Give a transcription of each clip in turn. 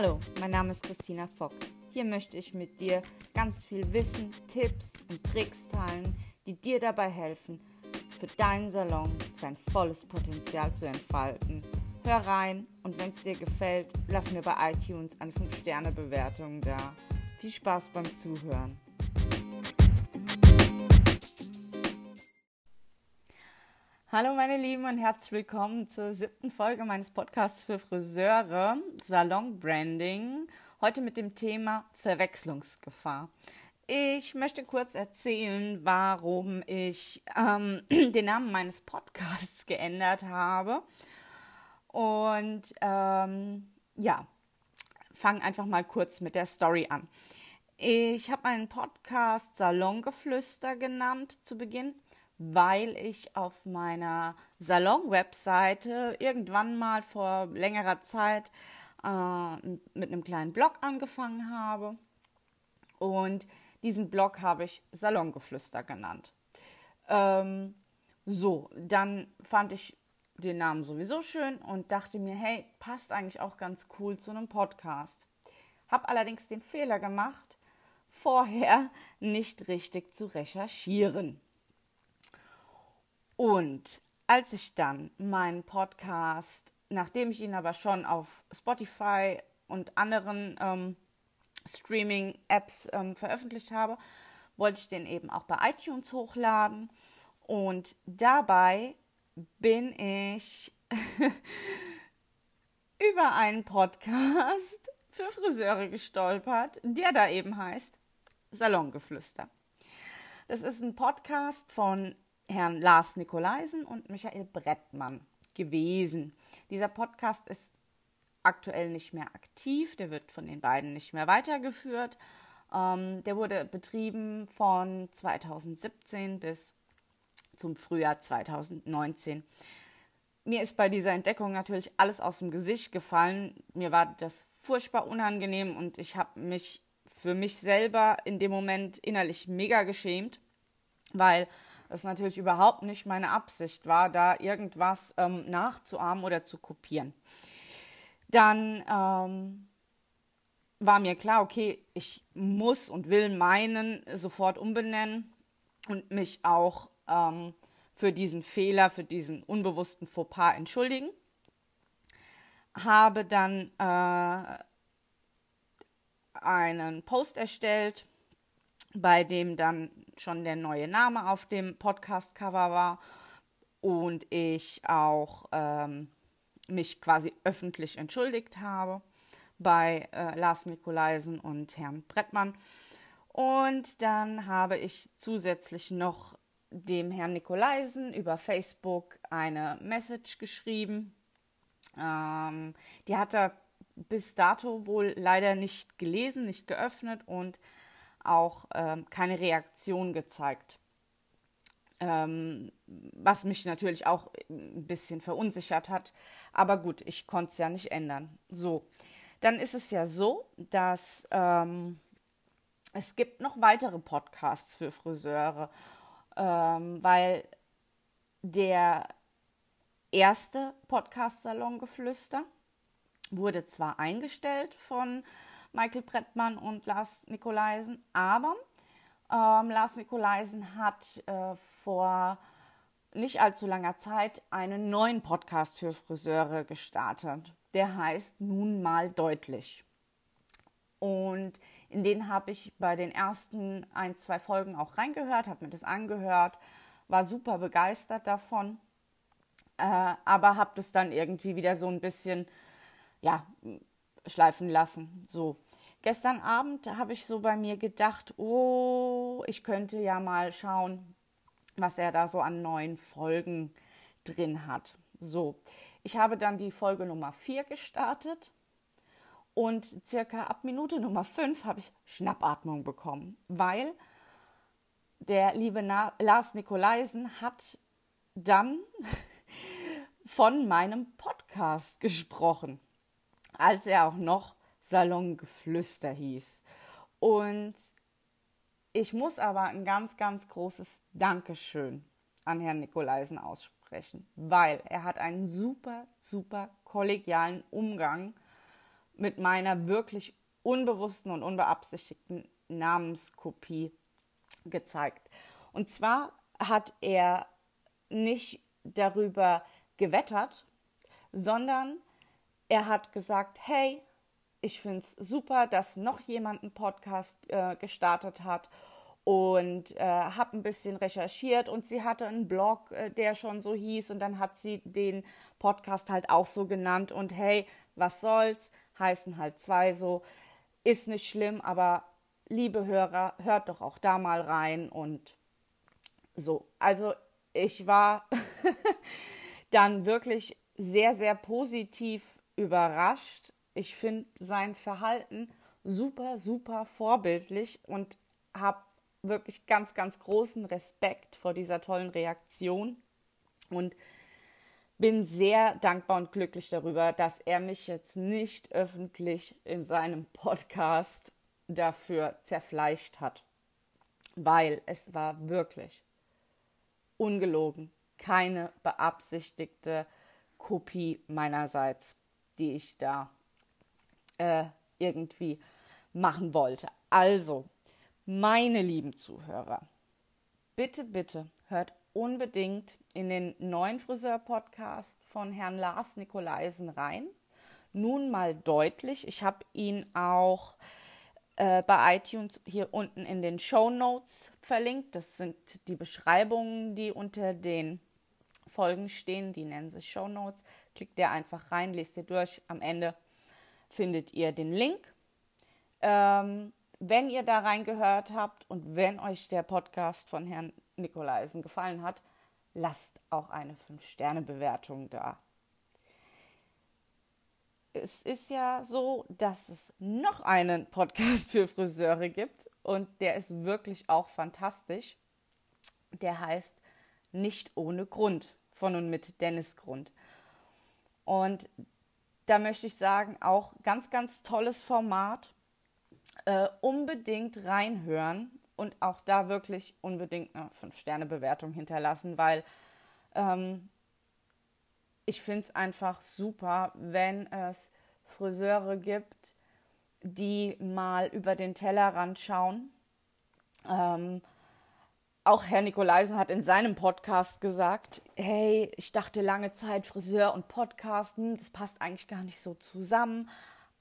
Hallo, mein Name ist Christina Fock. Hier möchte ich mit dir ganz viel Wissen, Tipps und Tricks teilen, die dir dabei helfen, für deinen Salon sein volles Potenzial zu entfalten. Hör rein und wenn es dir gefällt, lass mir bei iTunes eine 5-Sterne-Bewertung da. Viel Spaß beim Zuhören. Hallo meine Lieben und herzlich willkommen zur siebten Folge meines Podcasts für Friseure, Salon Branding. Heute mit dem Thema Verwechslungsgefahr. Ich möchte kurz erzählen, warum ich ähm, den Namen meines Podcasts geändert habe. Und ähm, ja, fange einfach mal kurz mit der Story an. Ich habe meinen Podcast Salongeflüster genannt zu Beginn weil ich auf meiner Salon-Webseite irgendwann mal vor längerer Zeit äh, mit einem kleinen Blog angefangen habe. Und diesen Blog habe ich Salongeflüster genannt. Ähm, so, dann fand ich den Namen sowieso schön und dachte mir, hey, passt eigentlich auch ganz cool zu einem Podcast. Hab allerdings den Fehler gemacht, vorher nicht richtig zu recherchieren. Und als ich dann meinen Podcast, nachdem ich ihn aber schon auf Spotify und anderen ähm, Streaming-Apps ähm, veröffentlicht habe, wollte ich den eben auch bei iTunes hochladen. Und dabei bin ich über einen Podcast für Friseure gestolpert, der da eben heißt Salongeflüster. Das ist ein Podcast von Herrn Lars Nikolaisen und Michael Brettmann gewesen. Dieser Podcast ist aktuell nicht mehr aktiv, der wird von den beiden nicht mehr weitergeführt. Ähm, der wurde betrieben von 2017 bis zum Frühjahr 2019. Mir ist bei dieser Entdeckung natürlich alles aus dem Gesicht gefallen. Mir war das furchtbar unangenehm und ich habe mich für mich selber in dem Moment innerlich mega geschämt, weil das natürlich überhaupt nicht meine Absicht war, da irgendwas ähm, nachzuahmen oder zu kopieren. Dann ähm, war mir klar, okay, ich muss und will meinen sofort umbenennen und mich auch ähm, für diesen Fehler, für diesen unbewussten Fauxpas entschuldigen. Habe dann äh, einen Post erstellt, bei dem dann schon der neue Name auf dem Podcast-Cover war und ich auch ähm, mich quasi öffentlich entschuldigt habe bei äh, Lars Nikolaisen und Herrn Brettmann. Und dann habe ich zusätzlich noch dem Herrn Nikolaisen über Facebook eine Message geschrieben. Ähm, die hat er bis dato wohl leider nicht gelesen, nicht geöffnet und auch ähm, keine Reaktion gezeigt. Ähm, was mich natürlich auch ein bisschen verunsichert hat. Aber gut, ich konnte es ja nicht ändern. So, dann ist es ja so, dass ähm, es gibt noch weitere Podcasts für Friseure, ähm, weil der erste Podcast-Salon Geflüster wurde zwar eingestellt von Michael Brettmann und Lars Nikolaisen. Aber ähm, Lars Nikolaisen hat äh, vor nicht allzu langer Zeit einen neuen Podcast für Friseure gestartet. Der heißt Nun mal deutlich. Und in den habe ich bei den ersten ein, zwei Folgen auch reingehört, habe mir das angehört, war super begeistert davon, äh, aber habe das dann irgendwie wieder so ein bisschen ja, schleifen lassen. So. Gestern Abend habe ich so bei mir gedacht, oh, ich könnte ja mal schauen, was er da so an neuen Folgen drin hat. So, ich habe dann die Folge Nummer 4 gestartet und circa ab Minute Nummer 5 habe ich Schnappatmung bekommen, weil der liebe Na Lars Nikolaisen hat dann von meinem Podcast gesprochen als er auch noch Salongeflüster hieß. Und ich muss aber ein ganz, ganz großes Dankeschön an Herrn Nikolaisen aussprechen, weil er hat einen super, super kollegialen Umgang mit meiner wirklich unbewussten und unbeabsichtigten Namenskopie gezeigt. Und zwar hat er nicht darüber gewettert, sondern er hat gesagt, hey, ich finde es super, dass noch jemand einen Podcast äh, gestartet hat und äh, habe ein bisschen recherchiert. Und sie hatte einen Blog, äh, der schon so hieß und dann hat sie den Podcast halt auch so genannt und hey, was soll's, heißen halt zwei so, ist nicht schlimm, aber liebe Hörer, hört doch auch da mal rein und so. Also ich war dann wirklich sehr, sehr positiv überrascht. Ich finde sein Verhalten super, super vorbildlich und habe wirklich ganz, ganz großen Respekt vor dieser tollen Reaktion und bin sehr dankbar und glücklich darüber, dass er mich jetzt nicht öffentlich in seinem Podcast dafür zerfleischt hat, weil es war wirklich ungelogen keine beabsichtigte Kopie meinerseits, die ich da äh, irgendwie machen wollte. Also, meine lieben Zuhörer, bitte, bitte hört unbedingt in den neuen Friseur-Podcast von Herrn Lars Nikolaisen rein. Nun mal deutlich, ich habe ihn auch äh, bei iTunes hier unten in den Show Notes verlinkt. Das sind die Beschreibungen, die unter den Folgen stehen. Die nennen sich Show Notes. Klickt ihr einfach rein, lest ihr durch. Am Ende findet ihr den Link. Ähm, wenn ihr da reingehört habt und wenn euch der Podcast von Herrn Nikolaisen gefallen hat, lasst auch eine 5-Sterne-Bewertung da es ist ja so, dass es noch einen Podcast für Friseure gibt und der ist wirklich auch fantastisch. Der heißt Nicht ohne Grund von und mit Dennis Grund. Und da möchte ich sagen, auch ganz, ganz tolles Format. Äh, unbedingt reinhören und auch da wirklich unbedingt eine 5-Sterne-Bewertung hinterlassen, weil ähm, ich finde es einfach super, wenn es Friseure gibt, die mal über den Tellerrand schauen. Ähm, auch Herr Nikolaisen hat in seinem Podcast gesagt, hey, ich dachte lange Zeit Friseur und Podcast, hm, das passt eigentlich gar nicht so zusammen,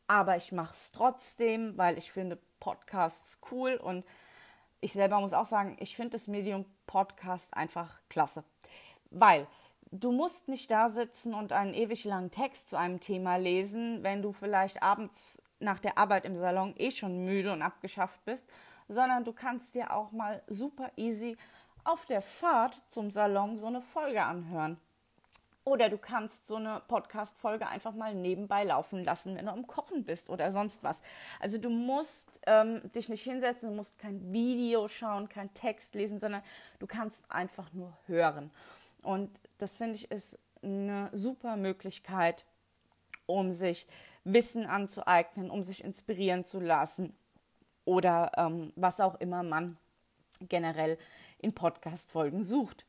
aber ich mache es trotzdem, weil ich finde Podcasts cool und ich selber muss auch sagen, ich finde das Medium Podcast einfach klasse, weil du musst nicht da sitzen und einen ewig langen Text zu einem Thema lesen, wenn du vielleicht abends nach der Arbeit im Salon eh schon müde und abgeschafft bist, sondern du kannst dir auch mal super easy auf der Fahrt zum Salon so eine Folge anhören. Oder du kannst so eine Podcast-Folge einfach mal nebenbei laufen lassen, wenn du am Kochen bist oder sonst was. Also du musst ähm, dich nicht hinsetzen, du musst kein Video schauen, kein Text lesen, sondern du kannst einfach nur hören. Und das finde ich ist eine super Möglichkeit, um sich Wissen anzueignen, um sich inspirieren zu lassen oder ähm, was auch immer man generell in Podcast-Folgen sucht.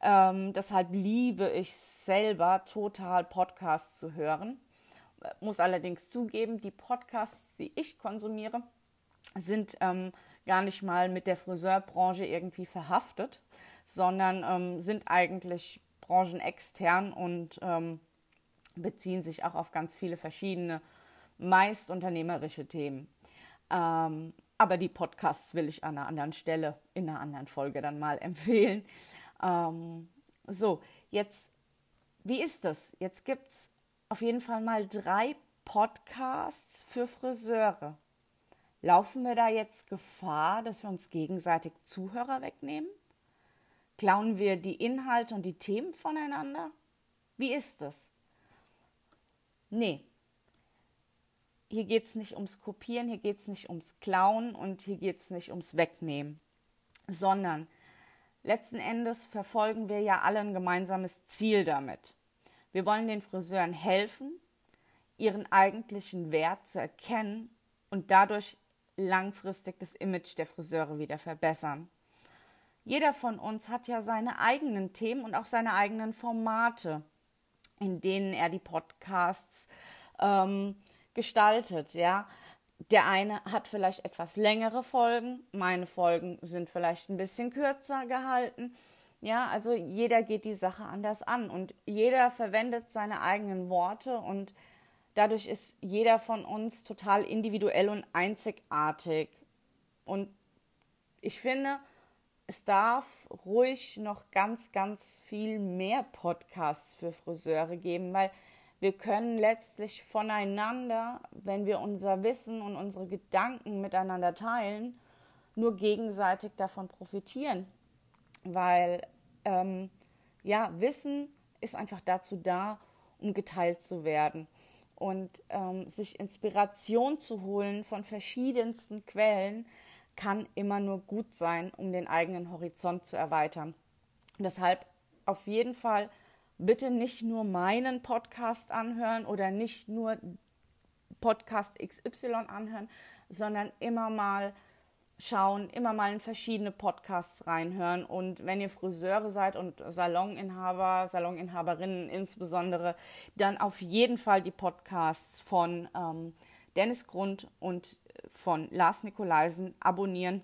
Ähm, deshalb liebe ich selber total Podcasts zu hören. Muss allerdings zugeben, die Podcasts, die ich konsumiere, sind ähm, gar nicht mal mit der Friseurbranche irgendwie verhaftet, sondern ähm, sind eigentlich branchenextern und ähm, beziehen sich auch auf ganz viele verschiedene, meist unternehmerische Themen. Ähm, aber die Podcasts will ich an einer anderen Stelle, in einer anderen Folge dann mal empfehlen. Ähm, so, jetzt, wie ist das? Jetzt gibt es auf jeden Fall mal drei Podcasts für Friseure. Laufen wir da jetzt Gefahr, dass wir uns gegenseitig Zuhörer wegnehmen? Klauen wir die Inhalte und die Themen voneinander? Wie ist das? Nee. Hier geht es nicht ums Kopieren, hier geht es nicht ums Klauen und hier geht es nicht ums Wegnehmen, sondern letzten Endes verfolgen wir ja alle ein gemeinsames Ziel damit. Wir wollen den Friseuren helfen, ihren eigentlichen Wert zu erkennen und dadurch langfristig das Image der Friseure wieder verbessern. Jeder von uns hat ja seine eigenen Themen und auch seine eigenen Formate, in denen er die Podcasts ähm, gestaltet, ja. Der eine hat vielleicht etwas längere Folgen, meine Folgen sind vielleicht ein bisschen kürzer gehalten. Ja, also jeder geht die Sache anders an und jeder verwendet seine eigenen Worte und dadurch ist jeder von uns total individuell und einzigartig. Und ich finde, es darf ruhig noch ganz, ganz viel mehr Podcasts für Friseure geben, weil wir können letztlich voneinander, wenn wir unser Wissen und unsere Gedanken miteinander teilen, nur gegenseitig davon profitieren. Weil ähm, ja, Wissen ist einfach dazu da, um geteilt zu werden. Und ähm, sich Inspiration zu holen von verschiedensten Quellen kann immer nur gut sein, um den eigenen Horizont zu erweitern. Und deshalb auf jeden Fall bitte nicht nur meinen Podcast anhören oder nicht nur Podcast XY anhören, sondern immer mal schauen, immer mal in verschiedene Podcasts reinhören. Und wenn ihr Friseure seid und Saloninhaber, Saloninhaberinnen insbesondere, dann auf jeden Fall die Podcasts von ähm, Dennis Grund und von Lars Nikolaisen abonnieren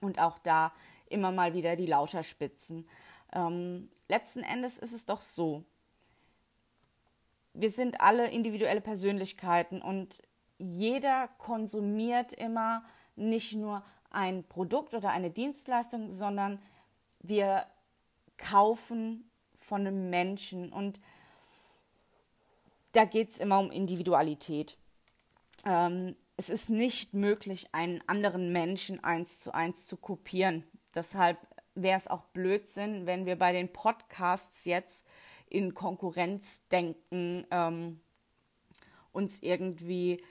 und auch da immer mal wieder die Lauscherspitzen ähm, letzten Endes ist es doch so, wir sind alle individuelle Persönlichkeiten und jeder konsumiert immer nicht nur ein Produkt oder eine Dienstleistung, sondern wir kaufen von einem Menschen und da geht es immer um Individualität. Ähm, es ist nicht möglich, einen anderen Menschen eins zu eins zu kopieren. Deshalb wäre es auch Blödsinn, wenn wir bei den Podcasts jetzt in Konkurrenz denken, ähm, uns irgendwie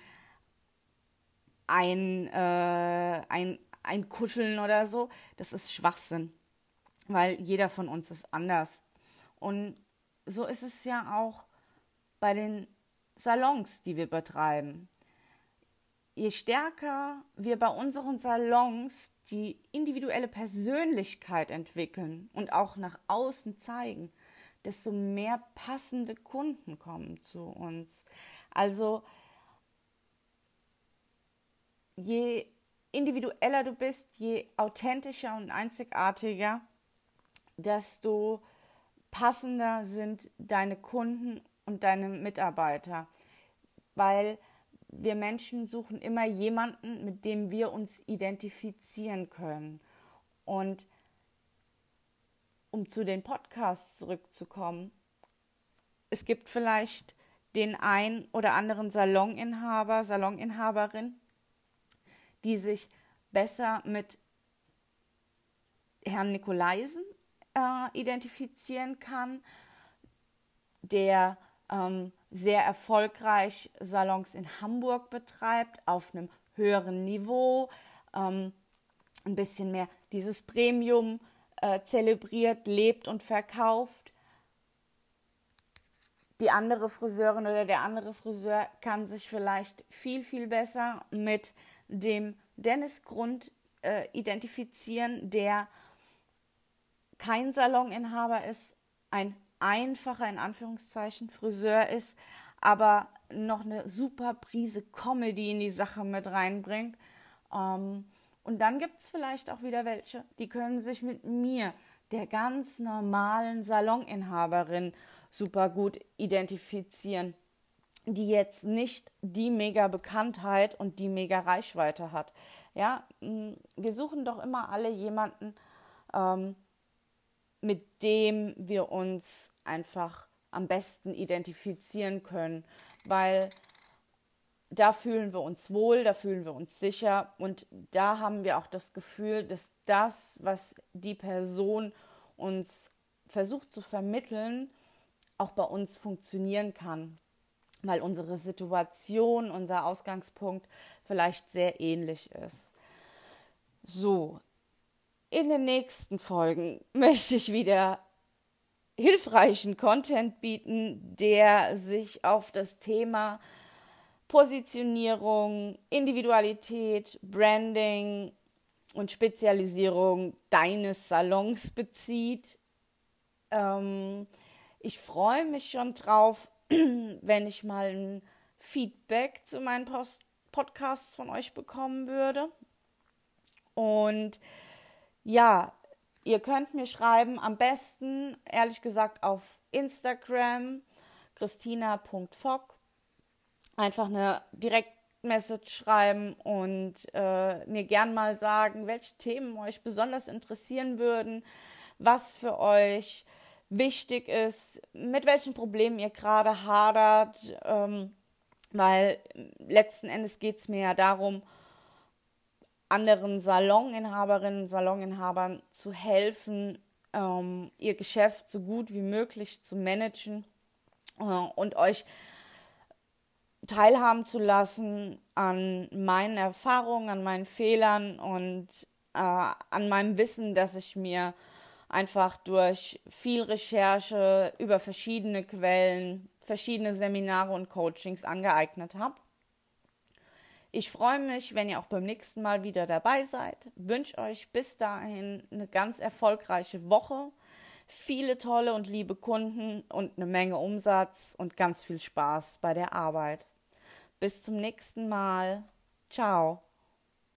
ein, äh, ein, ein Kuscheln oder so. Das ist Schwachsinn, weil jeder von uns ist anders. Und so ist es ja auch bei den Salons, die wir betreiben je stärker wir bei unseren Salons die individuelle Persönlichkeit entwickeln und auch nach außen zeigen, desto mehr passende Kunden kommen zu uns. Also je individueller du bist, je authentischer und einzigartiger, desto passender sind deine Kunden und deine Mitarbeiter, weil wir Menschen suchen immer jemanden, mit dem wir uns identifizieren können. Und um zu den Podcasts zurückzukommen, es gibt vielleicht den ein oder anderen Saloninhaber, Saloninhaberin, die sich besser mit Herrn Nikolaisen äh, identifizieren kann, der ähm, sehr erfolgreich Salons in Hamburg betreibt, auf einem höheren Niveau, ähm, ein bisschen mehr dieses Premium äh, zelebriert, lebt und verkauft. Die andere Friseurin oder der andere Friseur kann sich vielleicht viel, viel besser mit dem Dennis Grund äh, identifizieren, der kein Saloninhaber ist, ein einfacher, in Anführungszeichen, Friseur ist, aber noch eine super Prise Comedy in die Sache mit reinbringt. Ähm, und dann gibt es vielleicht auch wieder welche, die können sich mit mir, der ganz normalen Saloninhaberin, super gut identifizieren, die jetzt nicht die mega Bekanntheit und die mega Reichweite hat. Ja, wir suchen doch immer alle jemanden, ähm, mit dem wir uns einfach am besten identifizieren können, weil da fühlen wir uns wohl, da fühlen wir uns sicher und da haben wir auch das Gefühl, dass das, was die Person uns versucht zu vermitteln, auch bei uns funktionieren kann, weil unsere Situation, unser Ausgangspunkt vielleicht sehr ähnlich ist. So, in den nächsten Folgen möchte ich wieder hilfreichen Content bieten, der sich auf das Thema Positionierung, Individualität, Branding und Spezialisierung deines Salons bezieht. Ähm, ich freue mich schon drauf, wenn ich mal ein Feedback zu meinen Post Podcasts von euch bekommen würde. Und ja, ihr könnt mir schreiben, am besten, ehrlich gesagt, auf Instagram, christina.fock. Einfach eine Direktmessage schreiben und äh, mir gern mal sagen, welche Themen euch besonders interessieren würden, was für euch wichtig ist, mit welchen Problemen ihr gerade hadert, ähm, weil letzten Endes geht es mir ja darum, anderen Saloninhaberinnen und Saloninhabern zu helfen, ähm, ihr Geschäft so gut wie möglich zu managen äh, und euch teilhaben zu lassen an meinen Erfahrungen, an meinen Fehlern und äh, an meinem Wissen, dass ich mir einfach durch viel Recherche über verschiedene Quellen, verschiedene Seminare und Coachings angeeignet habe. Ich freue mich, wenn ihr auch beim nächsten Mal wieder dabei seid. Wünsche euch bis dahin eine ganz erfolgreiche Woche, viele tolle und liebe Kunden und eine Menge Umsatz und ganz viel Spaß bei der Arbeit. Bis zum nächsten Mal. Ciao.